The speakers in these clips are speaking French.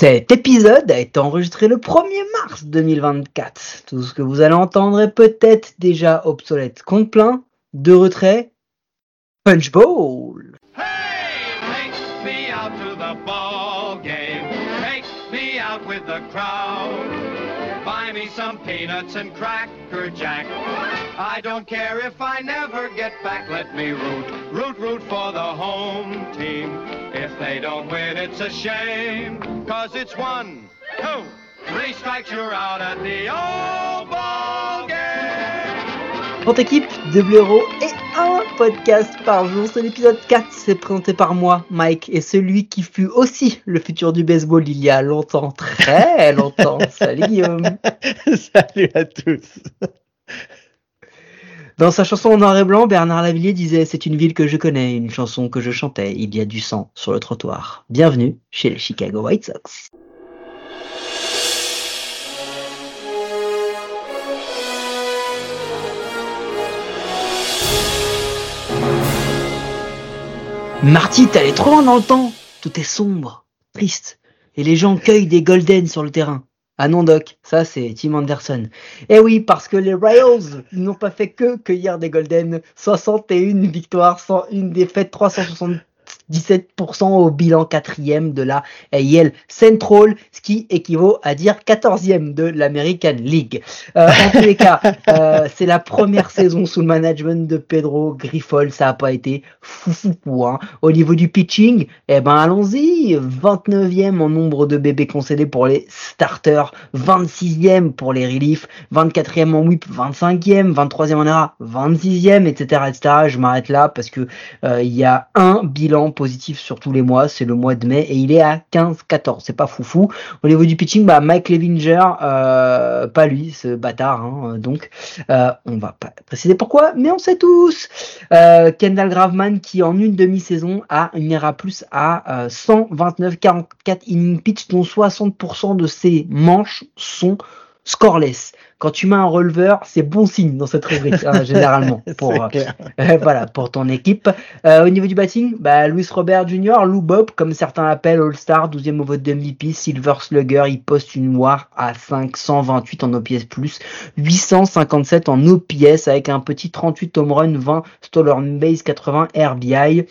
Cet épisode a été enregistré le 1er mars 2024. Tout ce que vous allez entendre est peut-être déjà obsolète. Compte plein, de retrait, Punch Bowl. Buy me some peanuts and cracker jack. I don't care if I never get back. Let me root, root, root for the home team. If they don't win, it's a shame. Cause it's one, two, three strikes, you're out at the old ball game. Pour équipe, de blaireaux et un podcast par jour. C'est l'épisode 4, c'est présenté par moi, Mike, et celui qui fut aussi le futur du baseball il y a longtemps, très longtemps. Salut Guillaume. Salut à tous. Dans sa chanson en noir et blanc, Bernard Lavillier disait C'est une ville que je connais, une chanson que je chantais, il y a du sang sur le trottoir. Bienvenue chez les Chicago White Sox. Marty, allé trop loin dans le temps. Tout est sombre, triste, et les gens cueillent des golden sur le terrain. Ah non Doc, ça c'est Tim Anderson. Eh oui, parce que les Royals n'ont pas fait que cueillir des golden. 61 victoires, 101 défaites, 377% au bilan quatrième de la AL Central, ce qui équivaut à dire 14e de l'American League. Euh, en tous les cas, euh, c'est la première saison sous le management de Pedro Grifol, ça a pas été fou fou fou. Hein. Au niveau du pitching, eh ben allons-y, 29e en nombre de bébés concédés pour les starters, 26e pour les reliefs, 24e en whip, 25e, 23e en ERA, 26e, etc., etc. Je m'arrête là parce que euh, il y a un bilan positif sur tous les mois, c'est le mois de mai et il est à 15-14, c'est pas foufou. Au niveau du pitching, bah Mike Levinger, euh, pas lui, ce bâtard, hein, donc euh, on va pas préciser pourquoi, mais on sait tous. Euh, Kendall Graveman qui en une demi-saison a une ERA plus à 129-44 innings pitch, dont 60% de ses manches sont scoreless. Quand tu mets un releveur, c'est bon signe dans cette rubrique, hein, généralement, pour, euh, voilà, pour ton équipe. Euh, au niveau du batting, bah, Luis Robert Jr., Lou Bob, comme certains l'appellent, All-Star, 12e au vote de MVP, Silver Slugger, il poste une war à 528 en OPS+, 857 en OPS, avec un petit 38 home run, 20 stolen base, 80 RBI.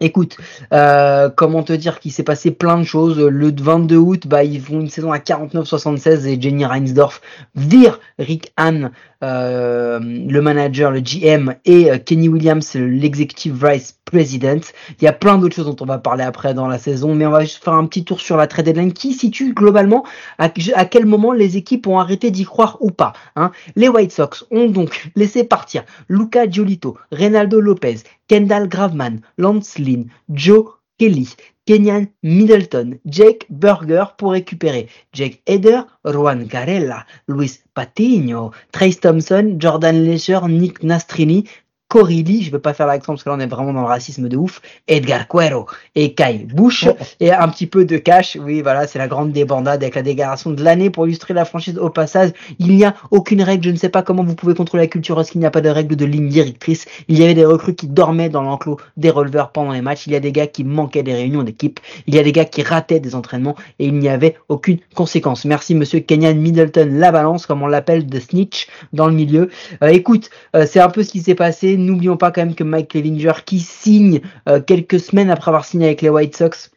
Écoute, euh, comment te dire qu'il s'est passé plein de choses. Le 22 août, bah, ils font une saison à 49-76 et Jenny Reinsdorf vire Rick Hahn, euh, le manager, le GM, et euh, Kenny Williams, l'executive vice president. Il y a plein d'autres choses dont on va parler après dans la saison, mais on va juste faire un petit tour sur la trade deadline qui situe globalement à, quel moment les équipes ont arrêté d'y croire ou pas. Hein. Les White Sox ont donc laissé partir Luca Giolito, Reynaldo Lopez, Kendall Graveman, Lance Lynn, Joe Kelly, Kenyan Middleton, Jake Burger pour récupérer. Jake Eder, Juan Carella, Luis Patiño, Trace Thompson, Jordan Lesher, Nick Nastrini, Corilli, je veux pas faire l'accent parce que là on est vraiment dans le racisme de ouf, Edgar Cuero et Kai Bush et un petit peu de cash. Oui, voilà, c'est la grande débandade avec la déclaration de l'année pour illustrer la franchise au passage. Il n'y a aucune règle, je ne sais pas comment vous pouvez contrôler la culture parce qu'il n'y a pas de règle de ligne directrice. Il y avait des recrues qui dormaient dans l'enclos des releveurs pendant les matchs. Il y a des gars qui manquaient des réunions d'équipe. Il y a des gars qui rataient des entraînements et il n'y avait aucune conséquence. Merci monsieur Kenyan Middleton, la balance, comme on l'appelle, de snitch dans le milieu. Euh, écoute, euh, c'est un peu ce qui s'est passé n'oublions pas quand même que Mike Levinger, qui signe euh, quelques semaines après avoir signé avec les White Sox,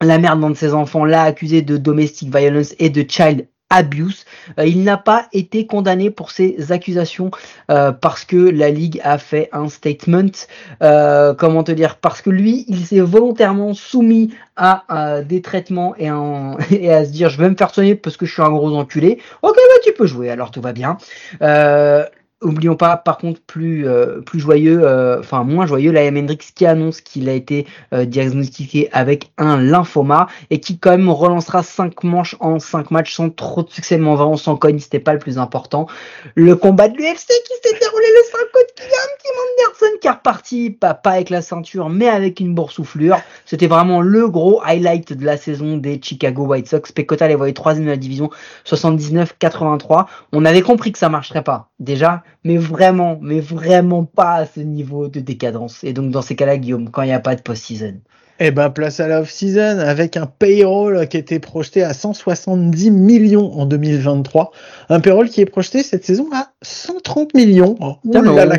la mère d'un de ses enfants l'a accusé de domestic violence et de child abuse. Euh, il n'a pas été condamné pour ces accusations euh, parce que la ligue a fait un statement. Comment te dire? Parce que lui, il s'est volontairement soumis à, des traitements et, et, à se dire je vais me faire soigner parce que je suis un gros enculé. Ok, bah tu peux jouer, alors tout va bien. Oublions pas, par contre, plus euh, plus joyeux, euh, enfin moins joyeux, la Hendrix qui annonce qu'il a été euh, diagnostiqué avec un lymphoma et qui quand même relancera 5 manches en 5 matchs sans trop de succès. Mais on s'en cogne, c'était pas le plus important. Le combat de l'UFC qui s'est déroulé le 5 août, gagne, Kim Anderson qui est reparti, pas, pas avec la ceinture, mais avec une boursouflure. C'était vraiment le gros highlight de la saison des Chicago White Sox. Pecota les voyait troisième de la division, 79-83. On avait compris que ça marcherait pas. Déjà, mais vraiment, mais vraiment pas à ce niveau de décadence. Et donc dans ces cas-là, Guillaume, quand il n'y a pas de post-season. Eh ben, place à la off-season avec un payroll qui était projeté à 170 millions en 2023. Un payroll qui est projeté cette saison à 130 millions. Oh, là là,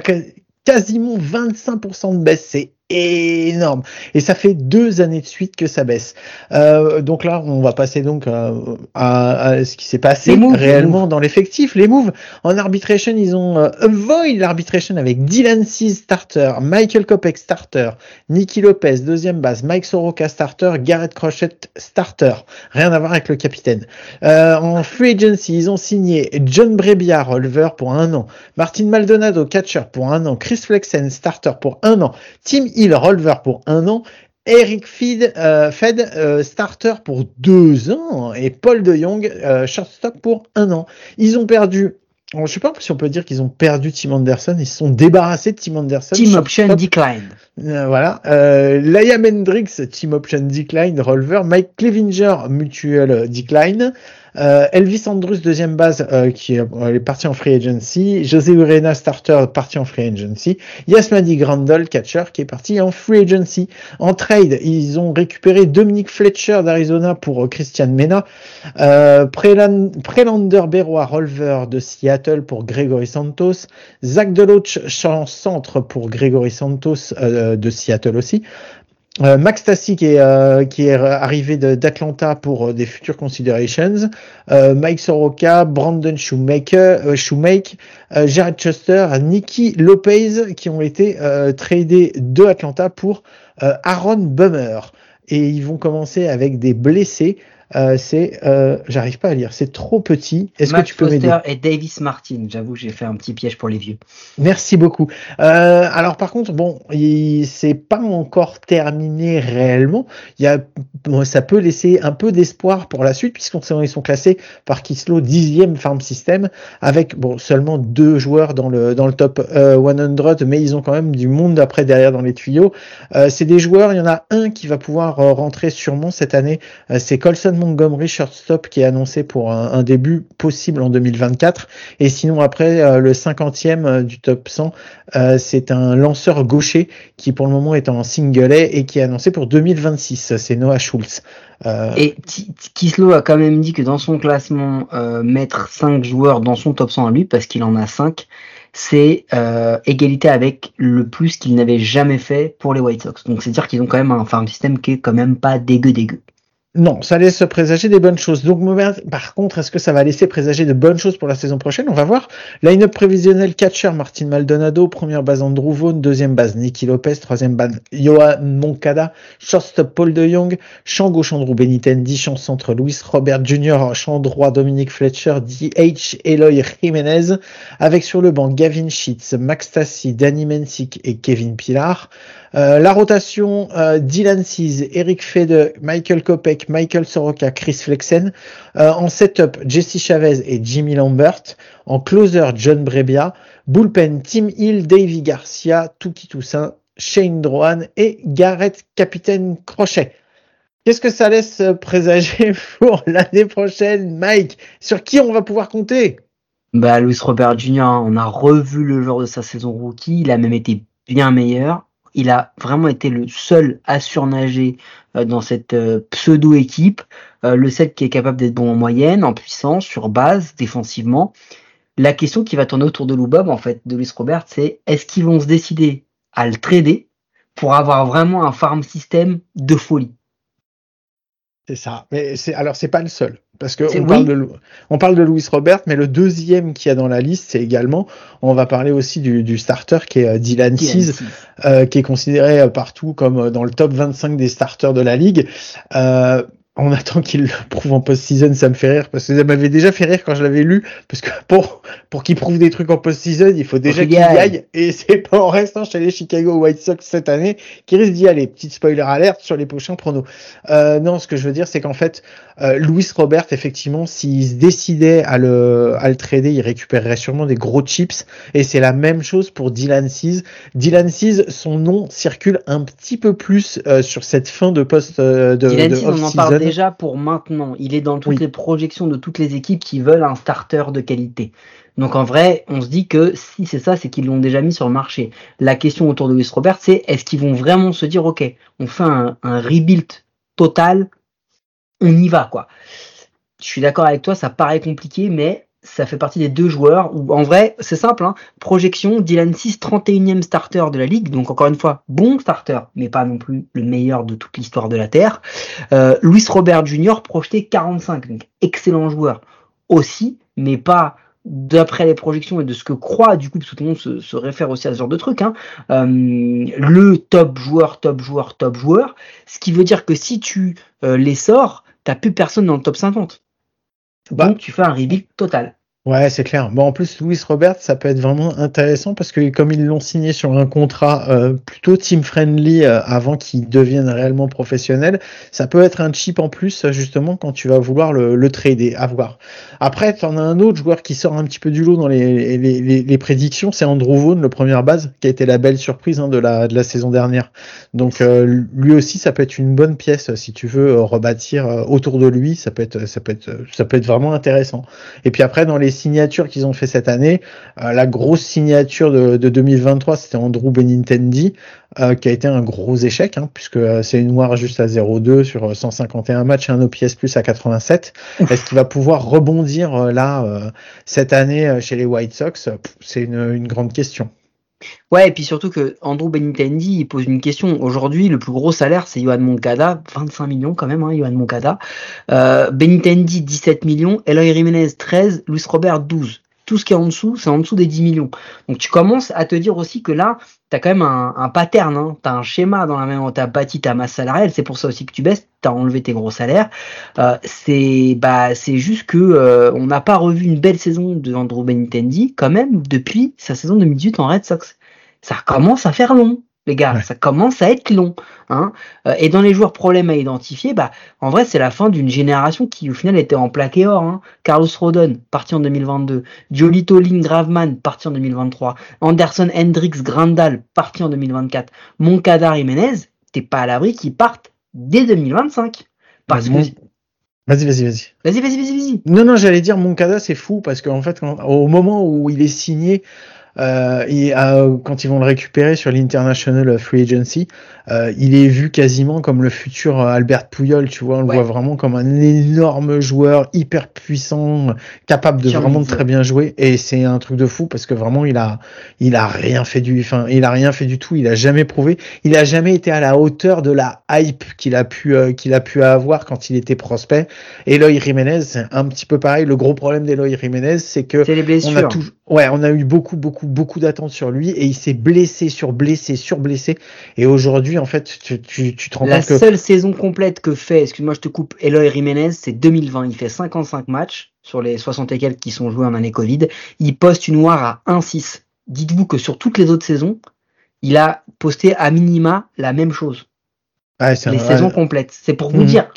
quasiment 25% de baisse. C'est énorme. Et ça fait deux années de suite que ça baisse. Euh, donc là, on va passer donc à, à, ce qui s'est passé réellement dans l'effectif. Les moves en arbitration, ils ont euh, avoid l'arbitration avec Dylan Seas starter, Michael Kopek starter, Nicky Lopez deuxième base, Mike Soroka starter, Garrett Crochet starter. Rien à voir avec le capitaine. Euh, en free agency, ils ont signé John Brebbia releveur pour un an, Martin Maldonado catcher pour un an, Chris Flexen starter pour un an, Tim Hill releveur pour un an, Eric Fed, euh, Fed euh, starter pour deux ans et Paul De Jong euh, shortstop pour un an. Ils ont perdu. Je ne sais pas si on peut dire qu'ils ont perdu Tim Anderson. Ils se sont débarrassés de Tim Anderson. Team option decline. voilà. Euh, Liam Hendricks, team option decline, releveur. Mike Clevinger, mutual decline. Euh, Elvis Andrus, deuxième base, euh, qui est, parti en free agency. José Urena, starter, parti en free agency. Yasmani Grandal, catcher, qui est parti en free agency. En trade, ils ont récupéré Dominic Fletcher d'Arizona pour euh, Christian Mena. Euh, Prelander Berrois, releveur de Seattle pour Gregory Santos. Zach Deloach, centre pour Gregory Santos de Seattle aussi. Euh, Max Tassi qui est, euh, qui est arrivé d'Atlanta pour euh, des futures considerations, Mike Soroka, Brandon Shoemaker, Shoemake, Jared Chester, Nicky Lopez qui ont été tradés de Atlanta pour Aaron Bummer. Et ils vont commencer avec des blessés. Euh, c'est, euh, j'arrive pas à lire, c'est trop petit. Est-ce que tu peux m'aider et Davis Martin. J'avoue, j'ai fait un petit piège pour les vieux. Merci beaucoup. Euh, alors par contre, bon, c'est pas encore terminé réellement. Il y a, ça peut laisser un peu d'espoir pour la suite puisqu'ils sont classés par Kislo dixième farm system avec bon seulement deux joueurs dans le dans le top 100, mais ils ont quand même du monde après derrière dans les tuyaux. c'est des joueurs. Il y en a un qui va pouvoir rentrer sûrement cette année. c'est Colson Montgomery shortstop qui est annoncé pour un, début possible en 2024. Et sinon après euh, le 50e euh, du top 100, euh, c'est un lanceur gaucher qui pour le moment est en single A et qui est annoncé pour 2026. C'est Noah Schultz. Et Kislo a quand même dit que dans son classement, mettre 5 joueurs dans son top 100 à lui, parce qu'il en a 5, c'est égalité avec le plus qu'il n'avait jamais fait pour les White Sox. Donc c'est dire qu'ils ont quand même un farm system qui est quand même pas dégueu dégueu. Non, ça laisse présager des bonnes choses. Donc, par contre, est-ce que ça va laisser présager de bonnes choses pour la saison prochaine? On va voir. Line-up prévisionnel catcher Martin Maldonado, première base Andrew Vaughn, deuxième base Nicky Lopez, troisième base Johan Moncada, shortstop Paul de Jong, champ gauche Andrew Benitendi, champ centre Luis Robert Jr., champ droit Dominique Fletcher, DH Eloy Jiménez, avec sur le banc Gavin Sheets, Max Tassi, Danny Mensick et Kevin Pilar. Euh, la rotation, euh, Dylan Seas, Eric Fede, Michael Kopek, Michael Soroka, Chris Flexen. Euh, en setup, Jesse Chavez et Jimmy Lambert. En closer, John Brebbia. Bullpen, Tim Hill, Davy Garcia, Tuki Toussaint, Shane Drohan et Garrett Capitaine Crochet. Qu'est-ce que ça laisse présager pour l'année prochaine, Mike? Sur qui on va pouvoir compter? Bah, Luis Robert Jr., hein, on a revu le genre de sa saison rookie, il a même été bien meilleur il a vraiment été le seul à surnager euh, dans cette euh, pseudo-équipe, euh, le seul qui est capable d'être bon en moyenne, en puissance, sur base, défensivement. La question qui va tourner autour de Loubob, en fait, de Luis Robert, c'est est-ce qu'ils vont se décider à le trader pour avoir vraiment un farm system de folie? C'est ça. Mais c'est alors c'est pas le seul parce que on parle de on parle de Louis Robert, mais le deuxième qui a dans la liste, c'est également on va parler aussi du, du starter qui est euh, Dylan Seas, euh, qui est considéré euh, partout comme dans le top 25 des starters de la ligue. Euh, on attend qu'il le prouve en post-season, ça me fait rire parce que ça m'avait déjà fait rire quand je l'avais lu parce que pour pour qu'il prouve des trucs en post-season, il faut déjà qu'il y aille et c'est pas en restant chez les Chicago White Sox cette année qu'il risque d'y aller. Petite spoiler alerte sur les prochains pronos. Euh, non, ce que je veux dire, c'est qu'en fait, Euh, Louis Robert, effectivement, s'il se décidait à le, à le trader, il récupérerait sûrement des gros chips. Et c'est la même chose pour Dylan Seas. Dylan Seas, son nom circule un petit peu plus euh, sur cette fin de poste euh, de, Dylan off-season. Déjà pour maintenant. Il est dans toutes Oui. les projections de toutes les équipes qui veulent un starter de qualité. Donc en vrai, on se dit que si c'est ça, c'est qu'ils l'ont déjà mis sur le marché. La question autour de Louis Robert, c'est est-ce qu'ils vont vraiment se dire, ok, on fait un, un rebuild total, on y va quoi. Je suis d'accord avec toi, ça paraît compliqué, mais ça fait partie des deux joueurs où en vrai, c'est simple, hein, projection, Dylan 6, 31e starter de la ligue, donc encore une fois, bon starter, mais pas non plus le meilleur de toute l'histoire de la Terre. Euh, Louis Robert Jr. projeté 45, donc excellent joueur aussi, mais pas d'après les projections et de ce que croit du coup, parce que tout le monde se, se réfère aussi à ce genre de truc, hein, euh, le top joueur, top joueur, top joueur, ce qui veut dire que si tu euh, les sors, t'as plus personne dans le top 50. Bah. Donc tu fais un rebuild total. Ouais, c'est clair. Bon, en plus, Louis Robert, ça peut être vraiment intéressant parce que comme ils l'ont signé sur un contrat euh, plutôt team friendly euh, avant qu'il devienne réellement professionnel, ça peut être un chip en plus euh, justement quand tu vas vouloir le, le trader, à voir. Après, tu en as un autre joueur qui sort un petit peu du lot dans les, les, les, prédictions, c'est Andrew Vaughn, le première base, qui a été la belle surprise hein, de, la, de la saison dernière. Donc euh, lui aussi, ça peut être une bonne pièce si tu veux euh, rebâtir euh, autour de lui, ça peut être, ça peut être, ça peut être vraiment intéressant. Et puis après, dans les signatures qu'ils ont fait cette année, euh, la grosse signature de, de 2023, c'était Andrew Benintendi, euh, qui a été un gros échec, hein, puisque euh, c'est une noire juste à 0,2 sur euh, 151 matchs et un OPS plus à 87. Est-ce qu'il va pouvoir rebondir là cette année chez les White Sox? C'est une, une grande question. Ouais, et puis surtout que Andrew Benintendi, il pose une question. Aujourd'hui, le plus gros salaire, c'est Johan Moncada, 25 millions quand même, hein, Johan Moncada. Euh, Benintendi, 17 millions. Eloy Jiménez, 13. Luis Robert, 12. Tout ce qui est en dessous, c'est en dessous des 10 millions. Donc tu commences à te dire aussi que là, tu as quand même un, un pattern, hein. tu un schéma dans la où tu as bâti ta masse salariale. C'est pour ça aussi que tu baisses, tu as enlevé tes gros salaires. Euh, c'est bah, c'est juste que euh, on n'a pas revu une belle saison de Andrew Benintendi quand même depuis sa saison 2018 en Red Sox ça commence à faire long, les gars. Ouais. Ça commence à être long. Hein. Euh, et dans les joueurs problèmes à identifier, bah, en vrai, c'est la fin d'une génération qui, au final, était en plaqué or. Hein. Carlos Rodon, parti en 2022. Giolito Lynn Graveman, parti en 2023. Anderson Hendricks Grandal, parti en 2024. Moncada Jiménez, t'es pas à l'abri qu'ils partent dès 2025. Parce que. Vas-y, vas-y, vas-y. Vas-y, vas-y, vas-y, vas-y. Non, non, j'allais dire Moncada, c'est fou parce qu'en fait, quand- au moment où il est signé, euh, et, euh, quand ils vont le récupérer sur l'International Free Agency, euh, il est vu quasiment comme le futur Albert Pouyol, tu vois, on le voit vraiment comme un énorme joueur, hyper puissant, capable de vraiment de très bien jouer, et c'est un truc de fou parce que vraiment il a, il a rien fait du, enfin, il a rien fait du tout, il a jamais prouvé, il a jamais été à la hauteur de la hype qu'il a pu, euh, qu'il a pu avoir quand il était prospect. Eloy Jiménez, c'est un petit peu pareil. Le gros problème d'Eloy Jiménez, c'est que C'est les on a blessures. tout, ouais, on a eu beaucoup, beaucoup, beaucoup d'attentes sur lui et il s'est blessé sur blessé sur blessé. Et aujourd'hui, en fait, tu, tu, tu te rends La compte que seule saison complète que fait, excuse-moi, je te coupe, Eloy Jiménez, c'est 2020. Il fait 55 matchs sur les 60 et quelques qui sont joués en année Covid. Il poste une noire à 1-6. Dites-vous que sur toutes les autres saisons, il a posté à minima la même chose. c'est Les un- saisons complètes. C'est pour vous Mhm. dire.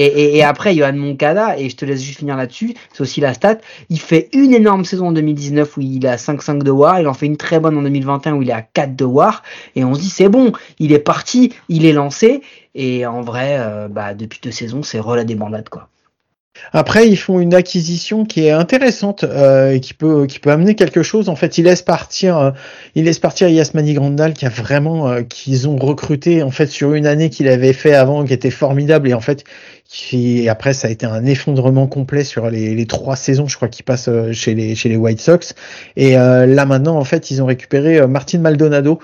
Et, après, Johan Moncada, et je te laisse juste finir là-dessus, c'est aussi la stat. Il fait une énorme saison en 2019 où il a 5-5 de war. Il en fait une très bonne en 2021 où il est à 4 de war. Et on se dit, c'est bon, il est parti, il est lancé. Et en vrai, euh, bah, depuis deux saisons, c'est rela des bandades, quoi. Après, ils font une acquisition qui est intéressante euh, et qui peut qui peut amener quelque chose. En fait, ils laissent partir, euh, ils laissent partir Yasmani Grandal qui a vraiment qu'ils ont recruté en fait sur une année qu'il avait fait avant qui était formidable et en fait qui après ça a été un effondrement complet sur les, trois saisons, je crois, qui passent euh, chez les White Sox. Et euh, là maintenant, en fait, ils ont récupéré euh, Martin Maldonado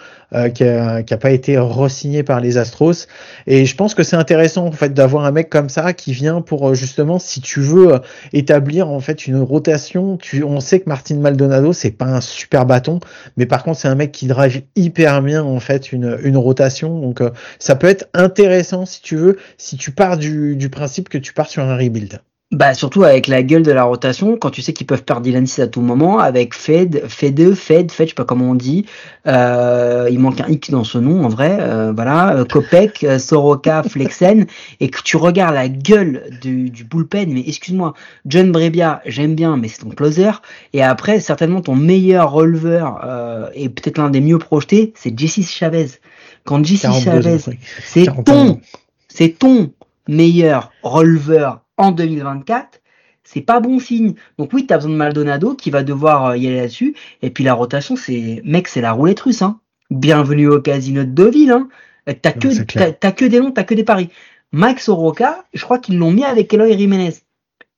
qui a, qui a pas été re-signé par les Astros. Et je pense que c'est intéressant en fait d'avoir un mec comme ça qui vient pour justement, si tu veux établir en fait une rotation. On sait que Martin Maldonado c'est pas un super bâton, mais par contre c'est un mec qui drive hyper bien en fait une, rotation. Donc ça peut être intéressant si tu veux, si tu pars du, du principe que tu pars sur un rebuild. Bah surtout avec la gueule de la rotation, quand tu sais qu'ils peuvent perdre Dylan 6 à tout moment, avec Fed, Fed, Fed, Fed, je sais pas comment on dit, euh, il manque un X dans ce nom en vrai, euh, voilà, euh, Kopek, Soroka, Flexen, et que tu regardes la gueule du, du bullpen, mais excuse-moi, John Brebia, j'aime bien, mais c'est ton closer, et après certainement ton meilleur releveur, euh, et peut-être l'un des mieux projetés, c'est Jesse Chavez. Quand Jesse 42 Chavez, c'est 41 ton, c'est ton meilleur releveur en 2024, c'est pas bon signe. Donc oui, tu as besoin de Maldonado qui va devoir euh, y aller là-dessus. Et puis la rotation, c'est mec, c'est la roulette russe. Hein. Bienvenue au casino de Deauville. Hein. Euh, T'as que, t'as, que des noms, t'as que des paris. Max Oroka, je crois qu'ils l'ont mis avec Eloy Jiménez.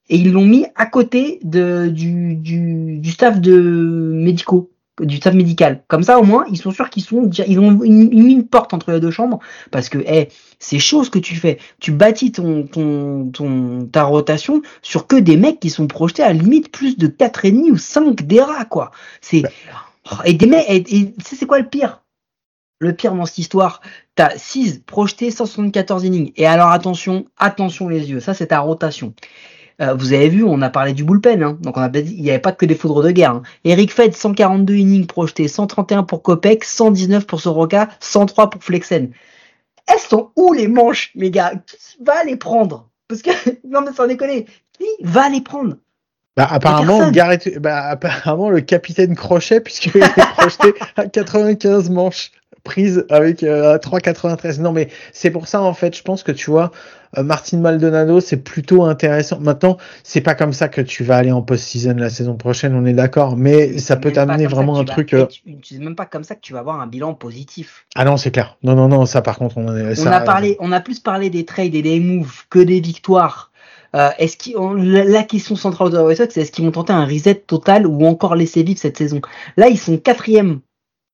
Et ils l'ont mis à côté de, du, du, du staff de médicaux, du staff médical. Comme ça, au moins, ils sont sûrs qu'ils sont, ils ont une, porte entre les deux chambres. Parce que, eh, c'est chaud ce que tu fais. Tu bâtis ton, ton, ton, ta rotation sur que des mecs qui sont projetés à limite plus de 4,5 ou 5 d'ERA, quoi. C'est, Oh, et des mecs, et, et tu sais, c'est quoi le pire? Le pire dans cette histoire, t'as 6 projetés 174 innings. Et alors attention, attention les yeux, ça c'est ta rotation. Euh, vous avez vu, on a parlé du bullpen, hein. donc on a dit, il n'y avait pas que des foudres de guerre. Hein. Eric Fed, 142 innings projetés, 131 pour Kopek, 119 pour Soroka, 103 pour Flexen. Elles sont où les manches, les gars? Qui va les prendre? Parce que, non mais sans déconner, qui va les prendre? Bah, apparemment. Garrett, bah, apparemment, le capitaine Crochet, puisqu'il est projeté à 95 manches prises avec euh, à 3,93. Non, mais c'est pour ça, en fait, je pense que tu vois, euh, Martin Maldonado, c'est plutôt intéressant. Maintenant, c'est pas comme ça que tu vas aller en post-season la saison prochaine, on est d'accord, mais ça C'est peut t'amener vraiment un vas- truc. et euh, C'est même pas comme ça que tu vas avoir un bilan positif. Ah non, c'est clair. Non, non, non, ça, par contre, on est. On ça- a parlé, on a plus parlé des trades et des moves que des victoires. Euh, est-ce qu'ils, la la question centrale de White Sox, c'est est-ce qu'ils vont tenter un reset total ou encore laisser vivre cette saison? Là, ils sont quatrième.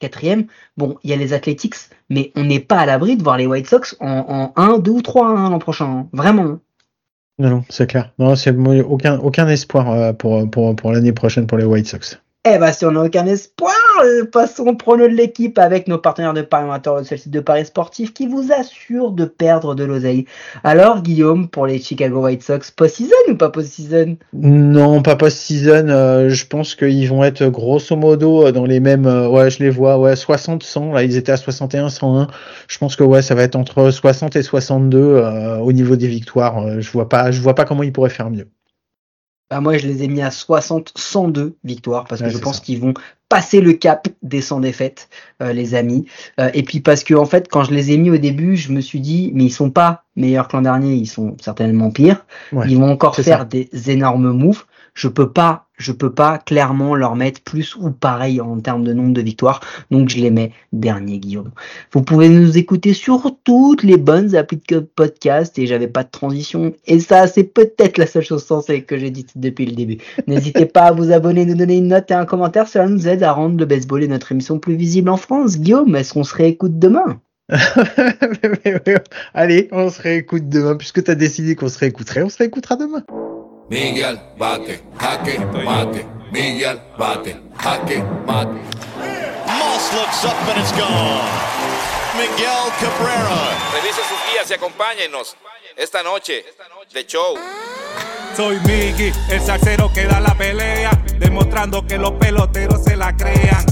Quatrième. Bon, il y a les Athletics, mais on n'est pas à l'abri de voir les White Sox en, en 1, 2 ou 3 hein, l'an prochain. hein. Vraiment. Non, non, c'est clair. Non, c'est aucun, aucun espoir euh, pour l'année prochaine pour les White Sox. Eh ben, si on n'a aucun espoir, euh, passons au prono de l'équipe avec nos partenaires de Paris Amateur de celle-ci de Paris Sportif qui vous assurent de perdre de l'oseille. Alors, Guillaume, pour les Chicago White Sox, post-season ou pas post-season? Non, pas post-season. euh, je pense qu'ils vont être grosso modo euh, dans les mêmes. euh, ouais, je les vois. Ouais, 60, 100. Là, ils étaient à 61, 101. Je pense que ouais, ça va être entre 60 et 62 euh, au niveau des victoires. Je vois pas, je vois pas comment ils pourraient faire mieux. Bah, moi, je les ai mis à 60, 102 victoires parce que Ouais, je pense qu'ils vont passer le cap des 100 défaites, euh, les amis. Euh, et puis parce que en fait, quand je les ai mis au début, je me suis dit, mais ils sont pas meilleurs que l'an dernier, ils sont certainement pires. Ouais, ils vont encore faire ça. des énormes moves. Je peux pas, je peux pas clairement leur mettre plus ou pareil en termes de nombre de victoires. Donc je les mets dernier, Guillaume. Vous pouvez nous écouter sur toutes les bonnes applis de podcast et j'avais pas de transition. Et ça, c'est peut-être la seule chose sensée que j'ai dite depuis le début. N'hésitez pas à vous abonner, nous donner une note et un commentaire. Cela nous aide à rendre le baseball et notre émission plus visible en France. Guillaume, est-ce qu'on se réécoute demain? Allez, on se réécoute demain puisque tu as décidé qu'on se réécouterait. On se réécoutera demain. Miguel bate, jaque, mate. Miguel bate, jaque, mate. Moss looks up and it's gone. Miguel Cabrera. Revise sus guías y acompáñenos esta noche de show. Soy Miggy, el salsero que da la pelea, demostrando que los peloteros se la crean.